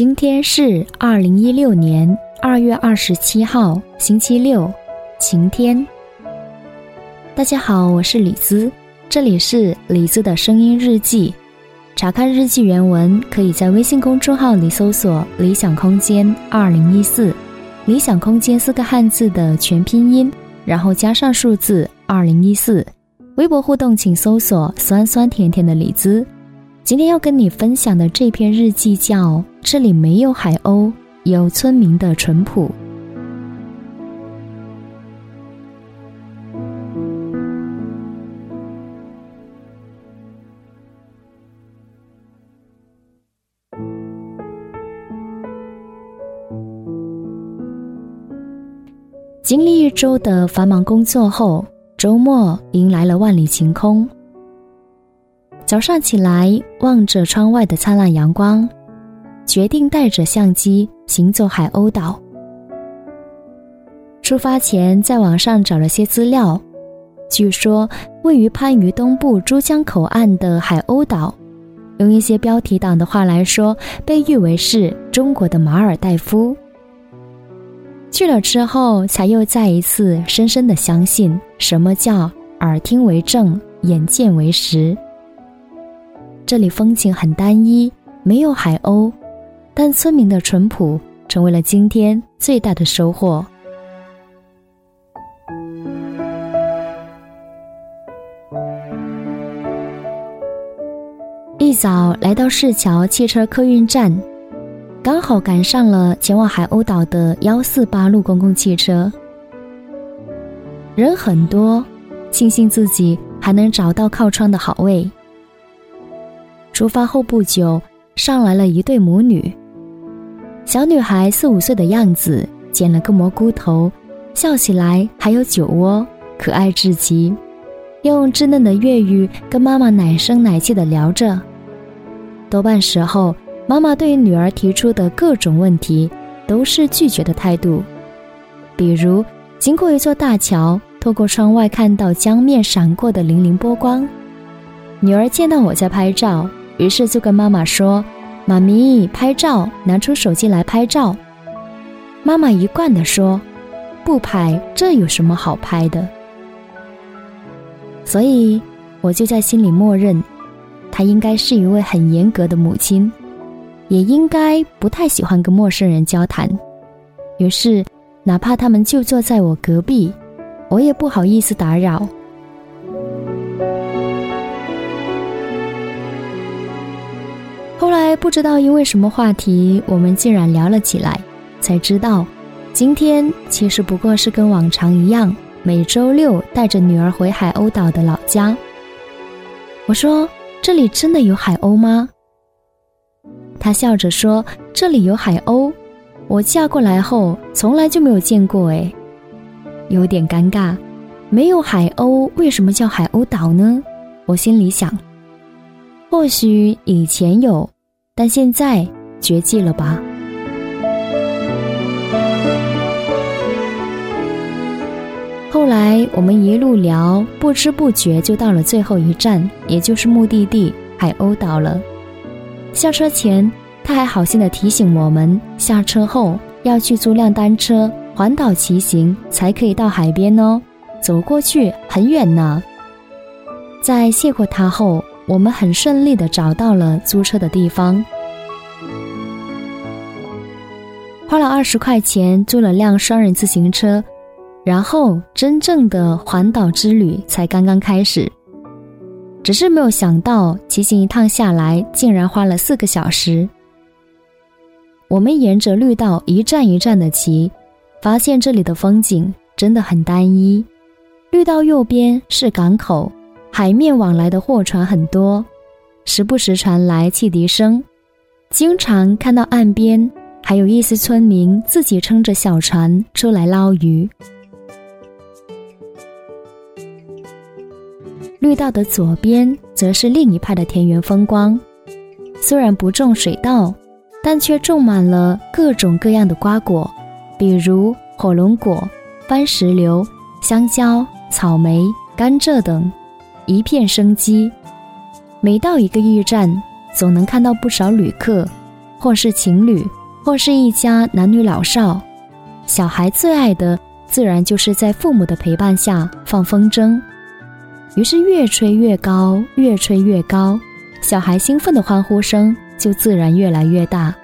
今天是二零一六年二月二十七号，星期六，晴天。大家好，我是李兹，这里是李兹的声音日记。查看日记原文，可以在微信公众号里搜索“理想空间二零一四”，理想空间四个汉字的全拼音，然后加上数字二零一四。微博互动，请搜索“酸酸甜甜的李兹”。今天要跟你分享的这篇日记叫《这里没有海鸥，有村民的淳朴》。经历一周的繁忙工作后，周末迎来了万里晴空。早上起来，望着窗外的灿烂阳光，决定带着相机行走海鸥岛。出发前，在网上找了些资料，据说位于番禺东部珠江口岸的海鸥岛，用一些标题党的话来说，被誉为是中国的马尔代夫。去了之后，才又再一次深深的相信什么叫耳听为证，眼见为实。这里风景很单一，没有海鸥，但村民的淳朴成为了今天最大的收获。一早来到市桥汽车客运站。刚好赶上了前往海鸥岛的幺四八路公共汽车，人很多，庆幸自己还能找到靠窗的好位。出发后不久，上来了一对母女，小女孩四五岁的样子，剪了个蘑菇头，笑起来还有酒窝，可爱至极，用稚嫩的粤语跟妈妈奶声奶气的聊着。多半时候。妈妈对女儿提出的各种问题都是拒绝的态度，比如经过一座大桥，透过窗外看到江面闪过的粼粼波光。女儿见到我在拍照，于是就跟妈妈说：“妈咪，拍照，拿出手机来拍照。”妈妈一贯的说：“不拍，这有什么好拍的？”所以我就在心里默认，她应该是一位很严格的母亲。也应该不太喜欢跟陌生人交谈，于是，哪怕他们就坐在我隔壁，我也不好意思打扰。不知道因为什么话题，我们竟然聊了起来，才知道，今天其实不过是跟往常一样，每周六带着女儿回海鸥岛的老家。我说：“这里真的有海鸥吗？”他笑着说：“这里有海鸥，我嫁过来后从来就没有见过。”哎，有点尴尬。没有海鸥，为什么叫海鸥岛呢？我心里想，或许以前有，但现在绝迹了吧。后来我们一路聊，不知不觉就到了最后一站，也就是目的地海鸥岛了。下车前，他还好心的提醒我们，下车后要去租辆单车环岛骑行，才可以到海边哦。走过去很远呢。在谢过他后，我们很顺利的找到了租车的地方，花了二十块钱租了辆双人自行车，然后真正的环岛之旅才刚刚开始。只是没有想到，骑行一趟下来，竟然花了四个小时。我们沿着绿道一站一站的骑，发现这里的风景真的很单一。绿道右边是港口，海面往来的货船很多，时不时传来汽笛声，经常看到岸边还有一些村民自己撑着小船出来捞鱼。绿道的左边则是另一派的田园风光，虽然不种水稻，但却种满了各种各样的瓜果，比如火龙果、番石榴、香蕉、草莓、甘蔗等，一片生机。每到一个驿站，总能看到不少旅客，或是情侣，或是一家男女老少。小孩最爱的自然就是在父母的陪伴下放风筝，于是越吹越高，越吹越高，小孩兴奋的欢呼声就自然越来越大。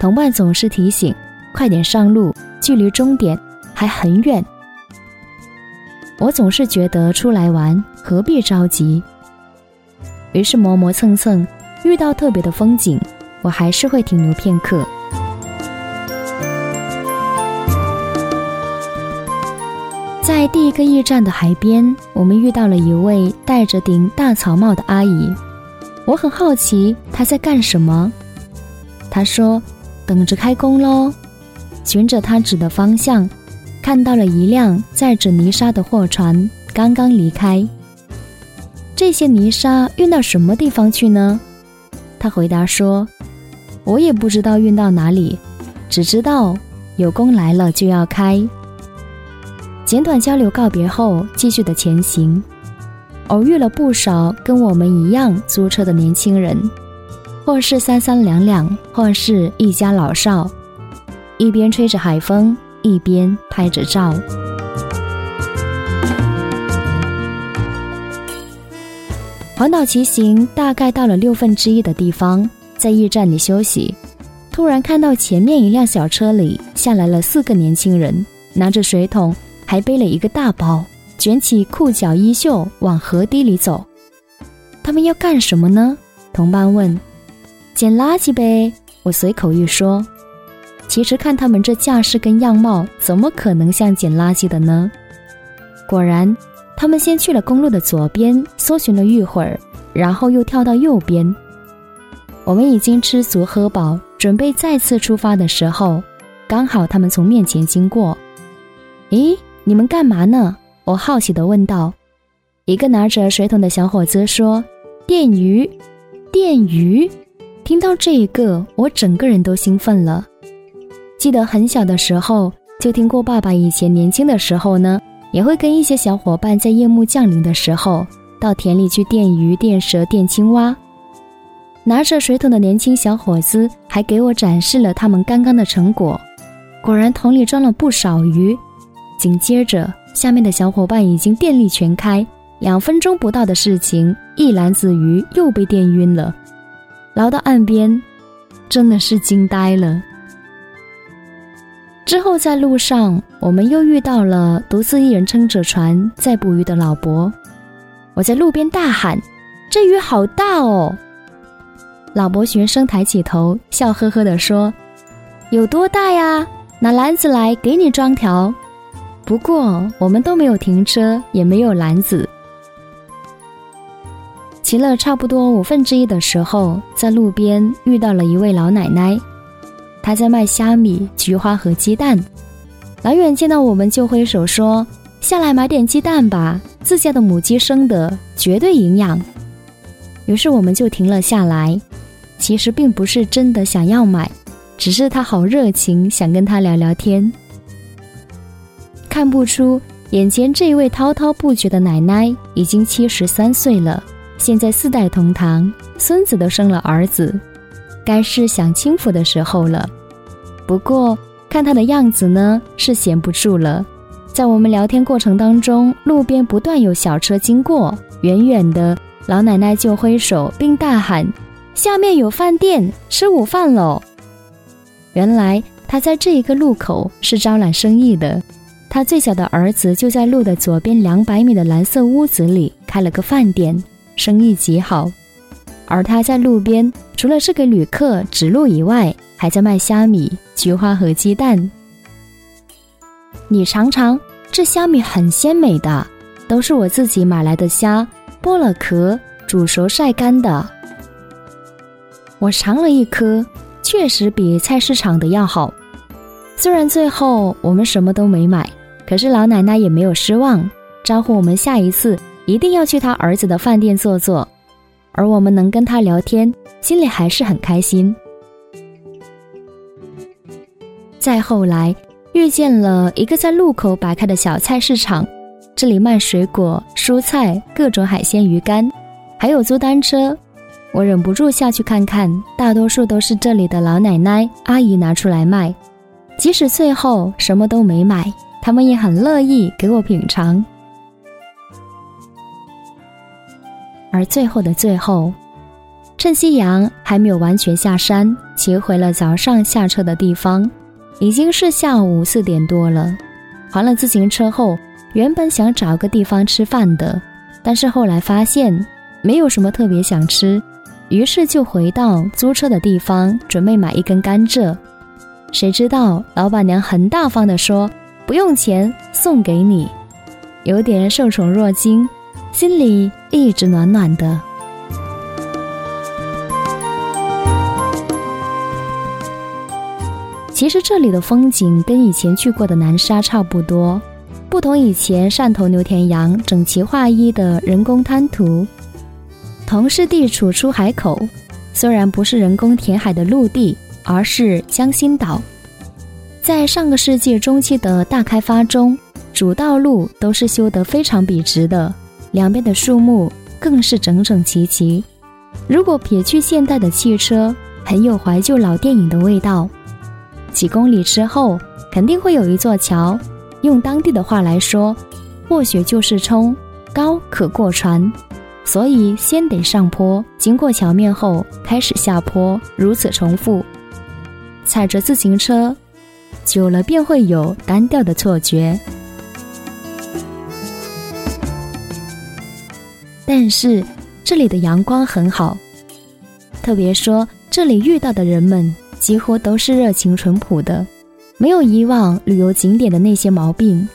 同伴总是提醒：“快点上路，距离终点还很远。”我总是觉得出来玩何必着急，于是磨磨蹭蹭，遇到特别的风景，我还是会停留片刻。在第一个驿站的海边，我们遇到了一位戴着顶大草帽的阿姨。我很好奇她在干什么。她说：“等着开工喽。”循着她指的方向，看到了一辆载着泥沙的货船刚刚离开。这些泥沙运到什么地方去呢？他回答说：“我也不知道运到哪里，只知道有工来了就要开。”简短交流告别后，继续的前行，偶遇了不少跟我们一样租车的年轻人，或是三三两两，或是一家老少，一边吹着海风，一边拍着照。环岛骑行大概到了六分之一的地方，在驿站里休息，突然看到前面一辆小车里下来了四个年轻人，拿着水桶。还背了一个大包，卷起裤脚衣袖往河堤里走。他们要干什么呢？同伴问。捡垃圾呗，我随口一说。其实看他们这架势跟样貌，怎么可能像捡垃圾的呢？果然，他们先去了公路的左边，搜寻了一会儿，然后又跳到右边。我们已经吃足喝饱，准备再次出发的时候，刚好他们从面前经过。咦？你们干嘛呢？我好奇地问道。一个拿着水桶的小伙子说：“电鱼，电鱼。”听到这一个，我整个人都兴奋了。记得很小的时候就听过，爸爸以前年轻的时候呢，也会跟一些小伙伴在夜幕降临的时候，到田里去电鱼、电蛇、电青蛙。拿着水桶的年轻小伙子还给我展示了他们刚刚的成果，果然桶里装了不少鱼。紧接着，下面的小伙伴已经电力全开，两分钟不到的事情，一篮子鱼又被电晕了。捞到岸边，真的是惊呆了。之后在路上，我们又遇到了独自一人撑着船在捕鱼的老伯。我在路边大喊：“这鱼好大哦！”老伯循声抬起头，笑呵呵地说：“有多大呀？拿篮子来，给你装条。”不过，我们都没有停车，也没有篮子。骑了差不多五分之一的时候，在路边遇到了一位老奶奶，他在卖虾米、菊花和鸡蛋。老远见到我们就挥手说：“下来买点鸡蛋吧，自家的母鸡生的，绝对营养。”于是我们就停了下来。其实并不是真的想要买，只是他好热情，想跟他聊聊天。看不出，眼前这一位滔滔不绝的奶奶已经七十三岁了，现在四代同堂，孙子都生了儿子，该是享清福的时候了。不过看她的样子呢，是闲不住了。在我们聊天过程当中，路边不断有小车经过，远远的老奶奶就挥手并大喊：“下面有饭店，吃午饭喽！”原来她在这一个路口是招揽生意的。他最小的儿子就在路的左边两百米的蓝色屋子里开了个饭店，生意极好。而他在路边除了是给旅客指路以外，还在卖虾米、菊花和鸡蛋。你尝尝，这虾米很鲜美的，都是我自己买来的虾，剥了壳煮熟晒干的。我尝了一颗，确实比菜市场的要好。虽然最后我们什么都没买。可是老奶奶也没有失望，招呼我们下一次一定要去她儿子的饭店坐坐，而我们能跟他聊天，心里还是很开心。再后来，遇见了一个在路口摆开的小菜市场，这里卖水果、蔬菜、各种海鲜、鱼干，还有租单车。我忍不住下去看看，大多数都是这里的老奶奶、阿姨拿出来卖。即使最后什么都没买，他们也很乐意给我品尝。而最后的最后，趁夕阳还没有完全下山，骑回了早上下车的地方，已经是下午四点多了。还了自行车后，原本想找个地方吃饭的，但是后来发现没有什么特别想吃，于是就回到租车的地方，准备买一根甘蔗。谁知道老板娘很大方的说：“不用钱，送给你。”有点受宠若惊，心里一直暖暖的。其实这里的风景跟以前去过的南沙差不多，不同以前汕头牛田洋整齐划一的人工滩涂，同是地处出海口，虽然不是人工填海的陆地。而是江心岛，在上个世纪中期的大开发中，主道路都是修得非常笔直的，两边的树木更是整整齐齐。如果撇去现代的汽车，很有怀旧老电影的味道。几公里之后，肯定会有一座桥，用当地的话来说，或许就是冲高可过船，所以先得上坡，经过桥面后开始下坡，如此重复。踩着自行车，久了便会有单调的错觉。但是这里的阳光很好，特别说这里遇到的人们几乎都是热情淳朴的，没有以往旅游景点的那些毛病。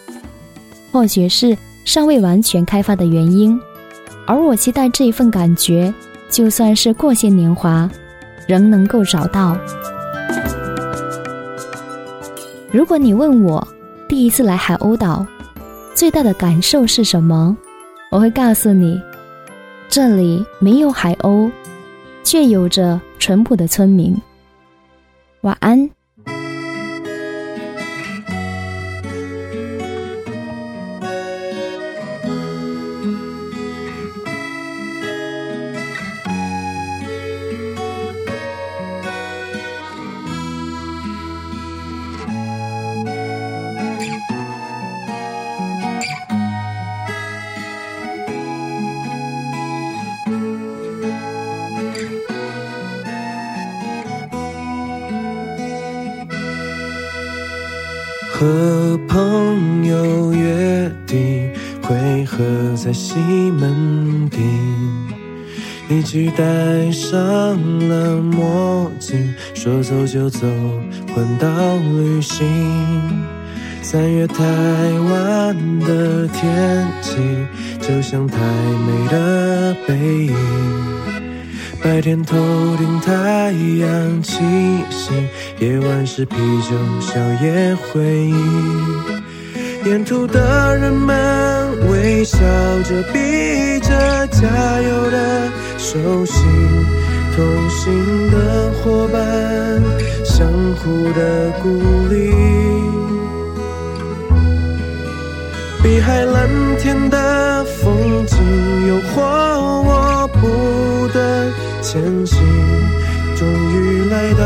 或许是尚未完全开发的原因，而我期待这一份感觉，就算是过些年华，仍能够找到。如果你问我第一次来海鸥岛最大的感受是什么，我会告诉你，这里没有海鸥，却有着淳朴的村民。晚安。合在西门町，一起戴上了墨镜，说走就走，环岛旅行。三月台湾的天气，就像太美的背影。白天头顶太阳气息，夜晚是啤酒宵夜回忆。沿途的人们微笑着，比着加油的手心，同行的伙伴相互的鼓励。碧海蓝天的风景诱惑我不断。前行，终于来到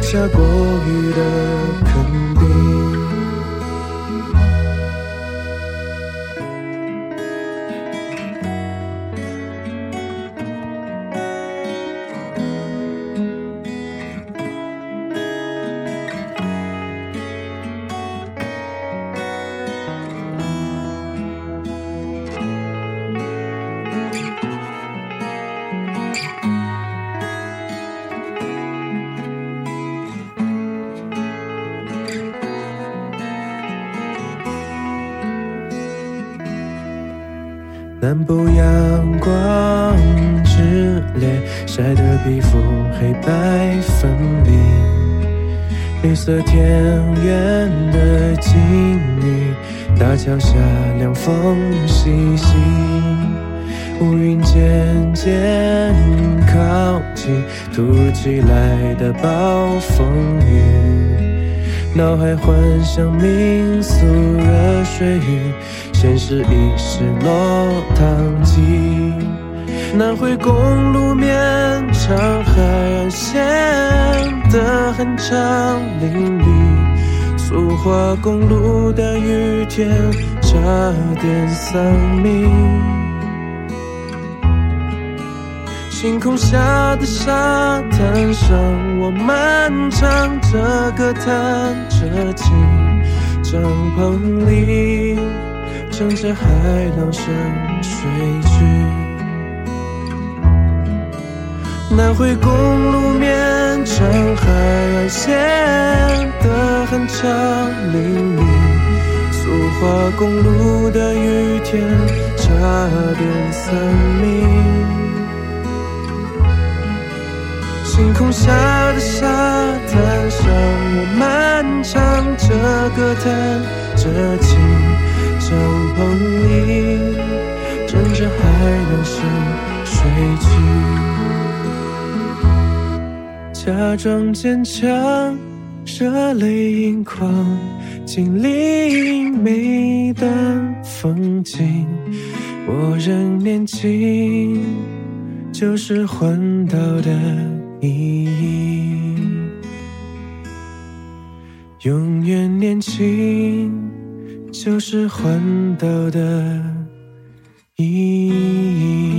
下过雨的南部阳光炽烈，晒得皮肤黑白分明。绿色田园的境遇，大桥下凉风习习。乌云渐渐靠近，突如其来的暴风雨，脑海幻想民宿热水浴。现实已是落汤鸡，南回公路面长海岸线的很长林里，苏花公路的雨天差点丧命。星空下的沙滩上，我们唱着歌，弹着琴，帐篷里乘着海浪声睡去。南回公路面长海岸线的很长林里，苏花公路的雨天差点丧命。星空下的沙滩上，我们唱着歌，弹着琴，帐篷里枕着海浪声睡去。假装坚强，热泪盈眶，经历每段风景。我仍年轻，就是环岛的你。永远年轻，就是奋斗的意义。